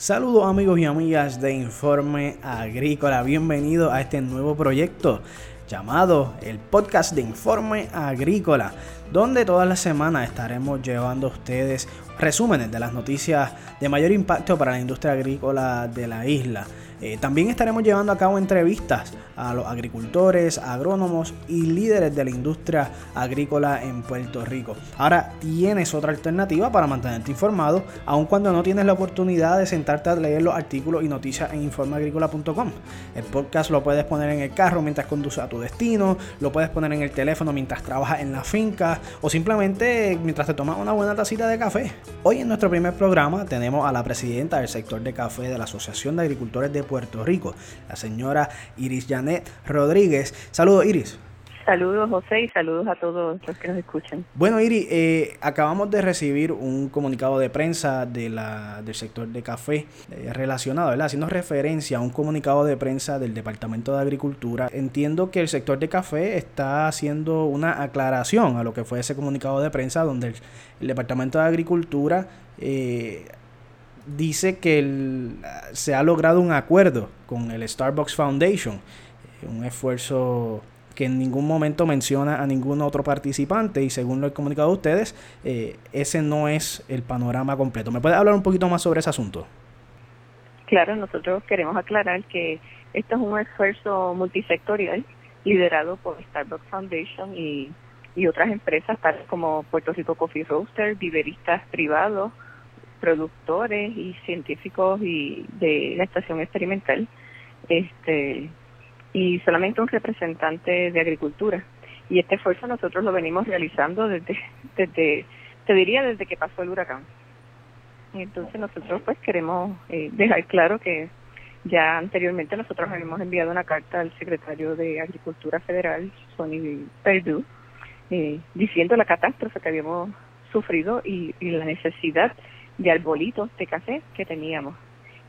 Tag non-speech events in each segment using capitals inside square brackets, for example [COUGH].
Saludos amigos y amigas de Informe Agrícola, bienvenidos a este nuevo proyecto llamado el podcast de Informe Agrícola, donde todas las semanas estaremos llevando a ustedes resúmenes de las noticias de mayor impacto para la industria agrícola de la isla. Eh, también estaremos llevando a cabo entrevistas a los agricultores, agrónomos y líderes de la industria agrícola en Puerto Rico. Ahora tienes otra alternativa para mantenerte informado, aun cuando no tienes la oportunidad de sentarte a leer los artículos y noticias en informeagrícola.com. El podcast lo puedes poner en el carro mientras conduces a tu destino, lo puedes poner en el teléfono mientras trabajas en la finca o simplemente mientras te tomas una buena tacita de café. Hoy en nuestro primer programa tenemos a la presidenta del sector de café de la Asociación de Agricultores de Puerto Rico, la señora Iris Janet Rodríguez. Saludos, Iris. Saludos, José, y saludos a todos los que nos escuchan. Bueno, Iris, eh, acabamos de recibir un comunicado de prensa de la, del sector de café eh, relacionado, ¿verdad? Haciendo referencia a un comunicado de prensa del Departamento de Agricultura. Entiendo que el sector de café está haciendo una aclaración a lo que fue ese comunicado de prensa donde el, Departamento de Agricultura eh, dice que se ha logrado un acuerdo con el Starbucks Foundation, un esfuerzo que en ningún momento menciona a ningún otro participante y según lo he comunicado a ustedes, eh, ese no es el panorama completo. ¿Me puede hablar un poquito más sobre ese asunto? Claro, nosotros queremos aclarar que esto es un esfuerzo multisectorial liderado por Starbucks Foundation y, y otras empresas tales como Puerto Rico Coffee Roaster, viveristas privados, productores y científicos y de la estación experimental este y solamente un representante de agricultura. Y este esfuerzo nosotros lo venimos realizando desde desde te diría desde que pasó el huracán. Y entonces nosotros pues queremos eh, dejar claro que ya anteriormente nosotros habíamos enviado una carta al secretario de Agricultura Federal, Sonny Perdue, eh, diciendo la catástrofe que habíamos sufrido y, y la necesidad de arbolitos de café que teníamos.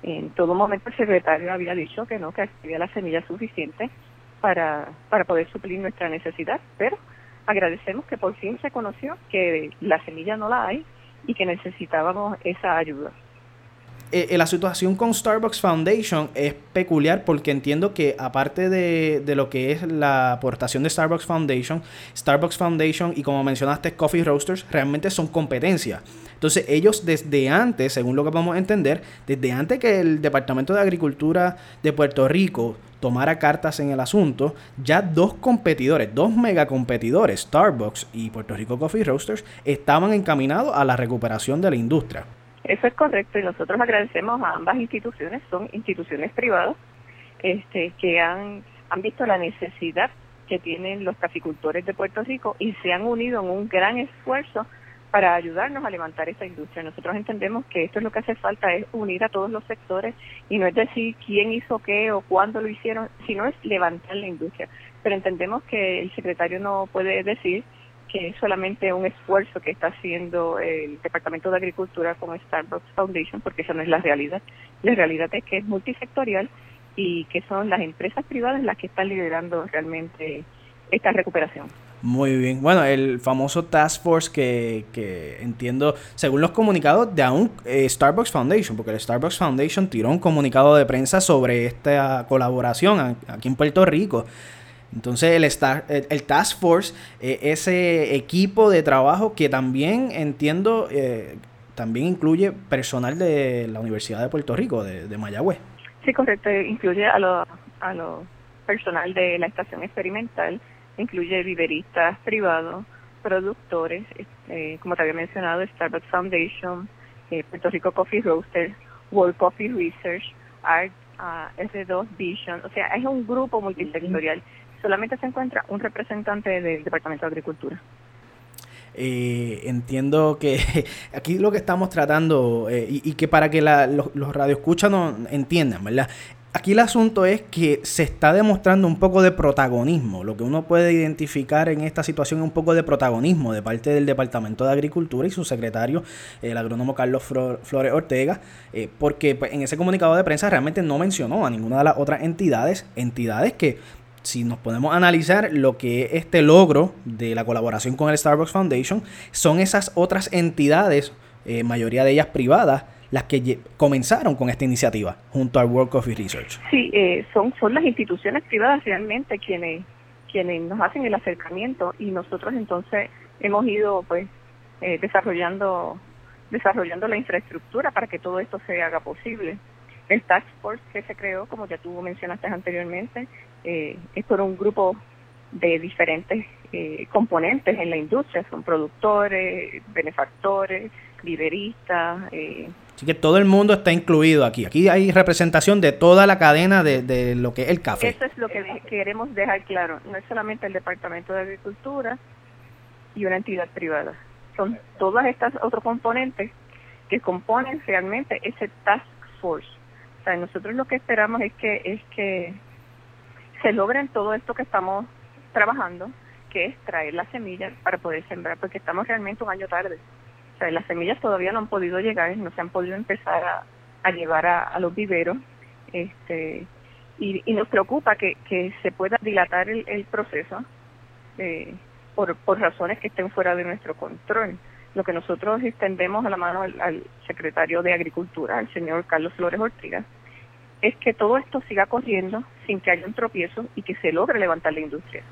En todo momento el secretario había dicho que no, que había la semilla suficiente para, para poder suplir nuestra necesidad, pero agradecemos que por fin se conoció que la semilla no la hay y que necesitábamos esa ayuda. Eh, la situación con Starbucks Foundation es peculiar porque entiendo que aparte de, de, lo que es la aportación de Starbucks Foundation, Starbucks Foundation y como mencionaste Coffee Roasters realmente son competencia. Entonces ellos desde antes, según lo que podemos entender, desde antes que el Departamento de Agricultura de Puerto Rico tomara cartas en el asunto, ya dos competidores, dos megacompetidores, Starbucks y Puerto Rico Coffee Roasters, estaban encaminados a la recuperación de la industria. Eso es correcto y nosotros agradecemos a ambas instituciones, son instituciones privadas este, que han, han visto la necesidad que tienen los caficultores de Puerto Rico y se han unido en un gran esfuerzo para ayudarnos a levantar esta industria. Nosotros entendemos que esto es lo que hace falta, es unir a todos los sectores y no es decir quién hizo qué o cuándo lo hicieron, sino es levantar la industria. Pero entendemos que el secretario no puede decir que es solamente un esfuerzo que está haciendo el Departamento de Agricultura con Starbucks Foundation, porque eso no es la realidad. La realidad es que es multisectorial y que son las empresas privadas las que están liderando realmente esta recuperación. Muy bien. Bueno, el famoso Task Force que, que entiendo, según los comunicados de aún eh, Starbucks Foundation, porque el Starbucks Foundation tiró un comunicado de prensa sobre esta colaboración aquí en Puerto Rico. Entonces el, Star, el, Task Force, eh, ese equipo de trabajo que también entiendo, eh, también incluye personal de la Universidad de Puerto Rico, de, de Mayagüez. Sí, correcto, incluye a lo, a lo personal de la estación experimental, incluye viveristas privados, productores, eh, como te había mencionado, Starbucks Foundation, Puerto Rico Coffee Roasters, World Coffee Research, Art, uh, S2 Vision, o sea, es un grupo multisectorial solamente se encuentra un representante del Departamento de Agricultura. Eh, entiendo que [LAUGHS] aquí lo que estamos tratando eh, y, que para que los, los radioescuchas no entiendan, ¿verdad? Aquí el asunto es que se está demostrando un poco de protagonismo. Lo que uno puede identificar en esta situación es un poco de protagonismo de parte del Departamento de Agricultura y su secretario, el agrónomo Carlos Flores Ortega, eh, porque pues, en ese comunicado de prensa realmente no mencionó a ninguna de las otras entidades, entidades que si nos podemos analizar lo que es este logro de la colaboración con el Starbucks Foundation, son esas otras entidades, eh, mayoría de ellas privadas, las que comenzaron con esta iniciativa junto al World Coffee Research. Sí, eh, son, son las instituciones privadas realmente quienes, quienes nos hacen el acercamiento y nosotros entonces hemos ido pues eh, desarrollando desarrollando la infraestructura para que todo esto se haga posible. El Task Force que se creó, como ya tú mencionaste anteriormente, eh, es por un grupo de diferentes eh, componentes en la industria, son productores, benefactores, lideristas. Eh. Así que todo el mundo está incluido aquí. Aquí hay representación de toda la cadena de, de lo que es el café. Eso es lo que queremos dejar claro. No es solamente el Departamento de Agricultura y una entidad privada son todas estas otros componentes que componen realmente ese task force. O sea, nosotros lo que esperamos es que es que se logren todo esto que estamos trabajando, que es traer las semillas para poder sembrar, porque estamos realmente un año tarde. O sea, las semillas todavía no han podido llegar, no se han podido empezar a, llevar a, los viveros, este, y, nos preocupa que, se pueda dilatar el, el proceso. Eh, por, por razones que estén fuera de nuestro control. Lo que nosotros extendemos a la mano al, secretario de Agricultura, al señor Carlos Flores Ortiga, es que todo esto siga corriendo sin que haya un tropiezo y que se logre levantar la industria.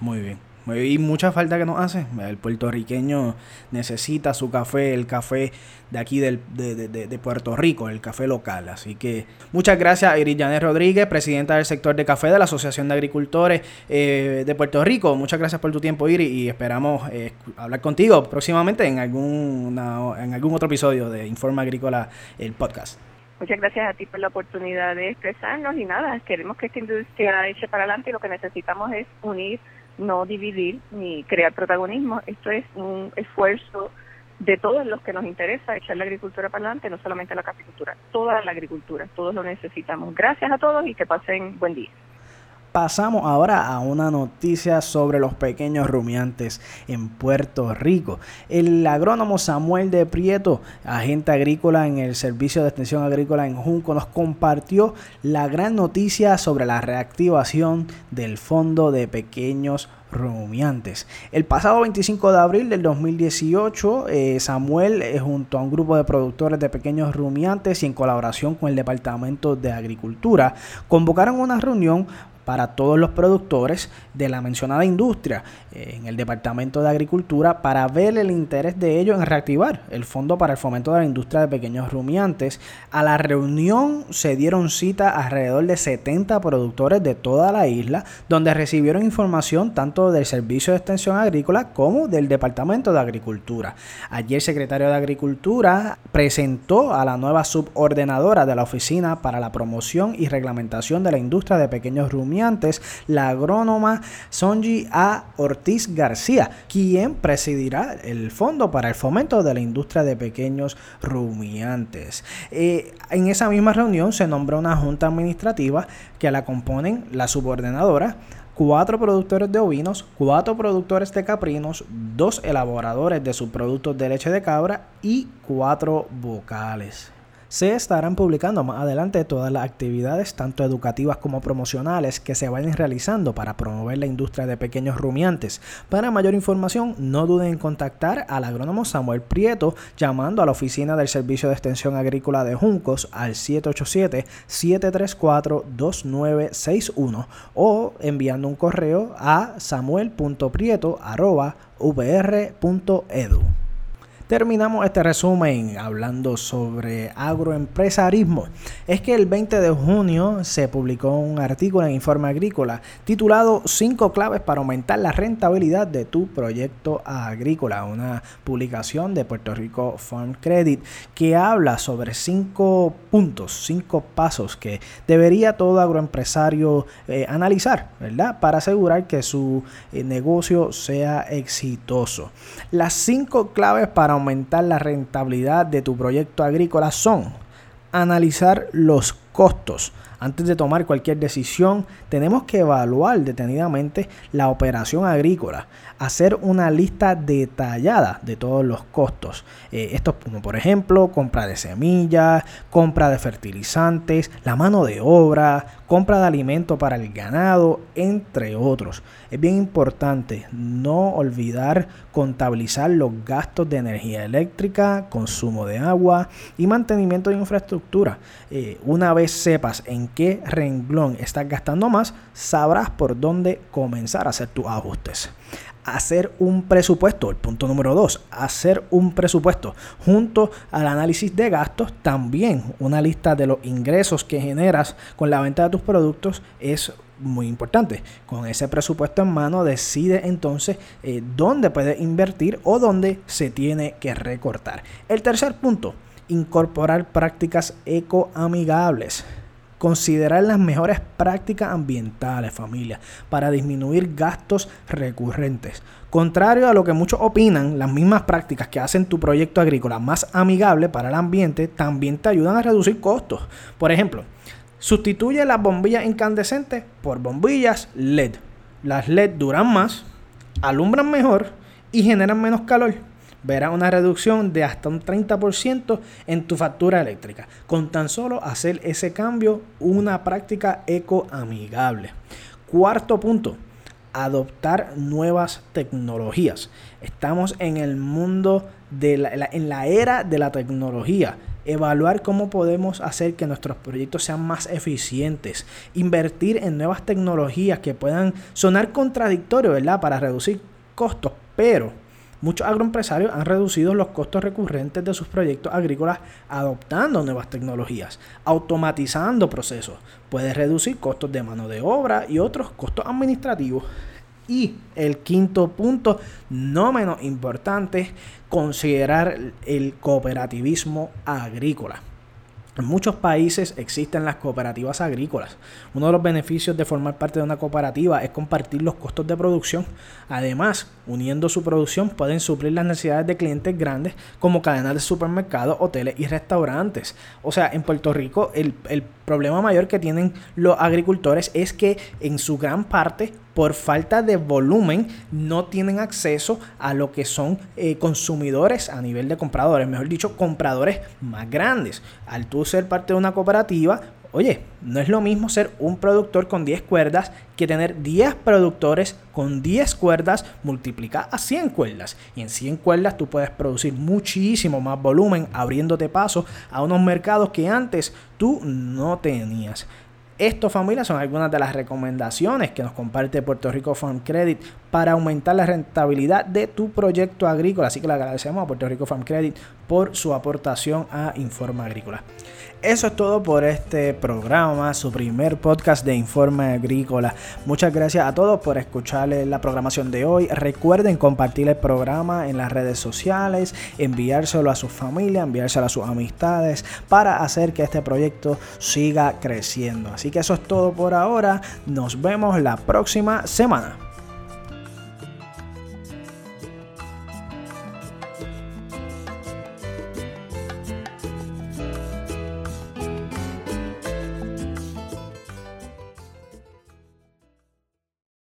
Muy bien. Y mucha falta que nos hace. El puertorriqueño necesita su café, el café de aquí del, de, de, Puerto Rico, el café local. Así que muchas gracias a Iris Janet Rodríguez, presidenta del sector de café de la Asociación de Agricultores eh, de Puerto Rico. Muchas gracias por tu tiempo, Iris, y esperamos eh, hablar contigo próximamente en, algún en algún otro episodio de Informa Agrícola, el podcast. Muchas gracias a ti por la oportunidad de expresarnos y nada, queremos que esta industria eche para adelante y lo que necesitamos es unir no dividir ni crear protagonismo. Esto es un esfuerzo de todos los que nos interesa echar la agricultura para adelante, no solamente la caficultura, toda la agricultura, todos lo necesitamos. Gracias a todos y que pasen buen día. Pasamos ahora a una noticia sobre los pequeños rumiantes en Puerto Rico. El agrónomo Samuel de Prieto, agente agrícola en el Servicio de Extensión Agrícola en Junco, nos compartió la gran noticia sobre la reactivación del Fondo de Pequeños rumiantes. El pasado 25 de abril del 2018, eh, Samuel, eh, junto a un grupo de productores de pequeños rumiantes y en colaboración con el Departamento de Agricultura, convocaron una reunión para todos los productores de la mencionada industria eh, en el Departamento de Agricultura para ver el interés de ellos en reactivar el Fondo para el Fomento de la Industria de Pequeños Rumiantes. A la reunión se dieron cita alrededor de 70 productores de toda la isla, donde recibieron información tanto del Servicio de Extensión Agrícola como del Departamento de Agricultura. Allí el secretario de Agricultura presentó a la nueva subordenadora de la Oficina para la Promoción y Reglamentación de la Industria de Pequeños Rumiantes la agrónoma Sonji A. Ortiz García, quien presidirá el Fondo para el Fomento de la Industria de Pequeños Rumiantes. Eh, en esa misma reunión se nombró una junta administrativa que la componen la subordinadora, cuatro productores de ovinos, cuatro productores de caprinos, dos elaboradores de subproductos de leche de cabra y cuatro vocales. Se estarán publicando más adelante todas las actividades, tanto educativas como promocionales, que se vayan realizando para promover la industria de pequeños rumiantes. Para mayor información, no duden en contactar al agrónomo Samuel Prieto llamando a la oficina del Servicio de Extensión Agrícola de Juncos al 787-734-2961 o enviando un correo a samuel.prieto.vr.edu. Terminamos este resumen hablando sobre agroempresarismo. Es que el 20 de junio se publicó un artículo en Informe Agrícola titulado 5 claves para aumentar la rentabilidad de tu proyecto agrícola, una publicación de Puerto Rico Farm Credit que habla sobre 5 puntos, 5 pasos que debería todo agroempresario eh, analizar, ¿verdad? Para asegurar que su eh, negocio sea exitoso. Las 5 claves para aumentar la rentabilidad de tu proyecto agrícola son analizar los costos, Antes de tomar cualquier decisión, tenemos que evaluar detenidamente la operación agrícola, hacer una lista detallada de todos los costos. Eh, como por ejemplo compra de semillas, compra de fertilizantes, la mano de obra, compra de alimento para el ganado, entre otros. Es bien importante no olvidar contabilizar los gastos de energía eléctrica, consumo de agua y mantenimiento de infraestructura. Eh, una vez sepas en qué renglón estás gastando más, sabrás por dónde comenzar a hacer tus ajustes hacer un presupuesto, el punto número dos, hacer un presupuesto junto al análisis de gastos, también una lista de los ingresos que generas con la venta de tus productos es muy importante. Con ese presupuesto en mano decide entonces eh, dónde puede invertir o dónde se tiene que recortar. El tercer punto, incorporar prácticas ecoamigables. Considerar las mejores prácticas ambientales, familia, para disminuir gastos recurrentes. Contrario a lo que muchos opinan, las mismas prácticas que hacen tu proyecto agrícola más amigable para el ambiente también te ayudan a reducir costos. Por ejemplo, sustituye las bombillas incandescentes por bombillas LED. Las LED duran más, alumbran mejor y generan menos calor verás una reducción de hasta un 30% en tu factura eléctrica. Con tan solo hacer ese cambio, una práctica ecoamigable. Cuarto punto, adoptar nuevas tecnologías. Estamos en el mundo de la, en la era de la tecnología. Evaluar cómo podemos hacer que nuestros proyectos sean más eficientes. Invertir en nuevas tecnologías que puedan sonar contradictorios, ¿verdad? Para reducir costos, pero Muchos agroempresarios han reducido los costos recurrentes de sus proyectos agrícolas adoptando nuevas tecnologías, automatizando procesos. Puede reducir costos de mano de obra y otros costos administrativos. Y el quinto punto, no menos importante, considerar el cooperativismo agrícola. En muchos países existen las cooperativas agrícolas. Uno de los beneficios de formar parte de una cooperativa es compartir los costos de producción. Además, uniendo su producción pueden suplir las necesidades de clientes grandes como cadenas de supermercados, hoteles y restaurantes. O sea, en Puerto Rico el, problema mayor que tienen los agricultores es que en su gran parte por falta de volumen no tienen acceso a lo que son eh, consumidores a nivel de compradores, mejor dicho, compradores más grandes. Al tú ser parte de una cooperativa, Oye, no es lo mismo ser un productor con 10 cuerdas que tener 10 productores con 10 cuerdas multiplicadas a 100 cuerdas. Y en 100 cuerdas tú puedes producir muchísimo más volumen abriéndote paso a unos mercados que antes tú no tenías. Esto, familia, son algunas de las recomendaciones que nos comparte Puerto Rico Farm Credit para aumentar la rentabilidad de tu proyecto agrícola. Así que le agradecemos a Puerto Rico Farm Credit por su aportación a Informa Agrícola. Eso es todo por este programa, su primer podcast de Informe Agrícola. Muchas gracias a todos por escuchar la programación de hoy. Recuerden compartir el programa en las redes sociales, enviárselo a su familia, enviárselo a sus amistades para hacer que este proyecto siga creciendo. Así que eso es todo por ahora. Nos vemos la próxima semana.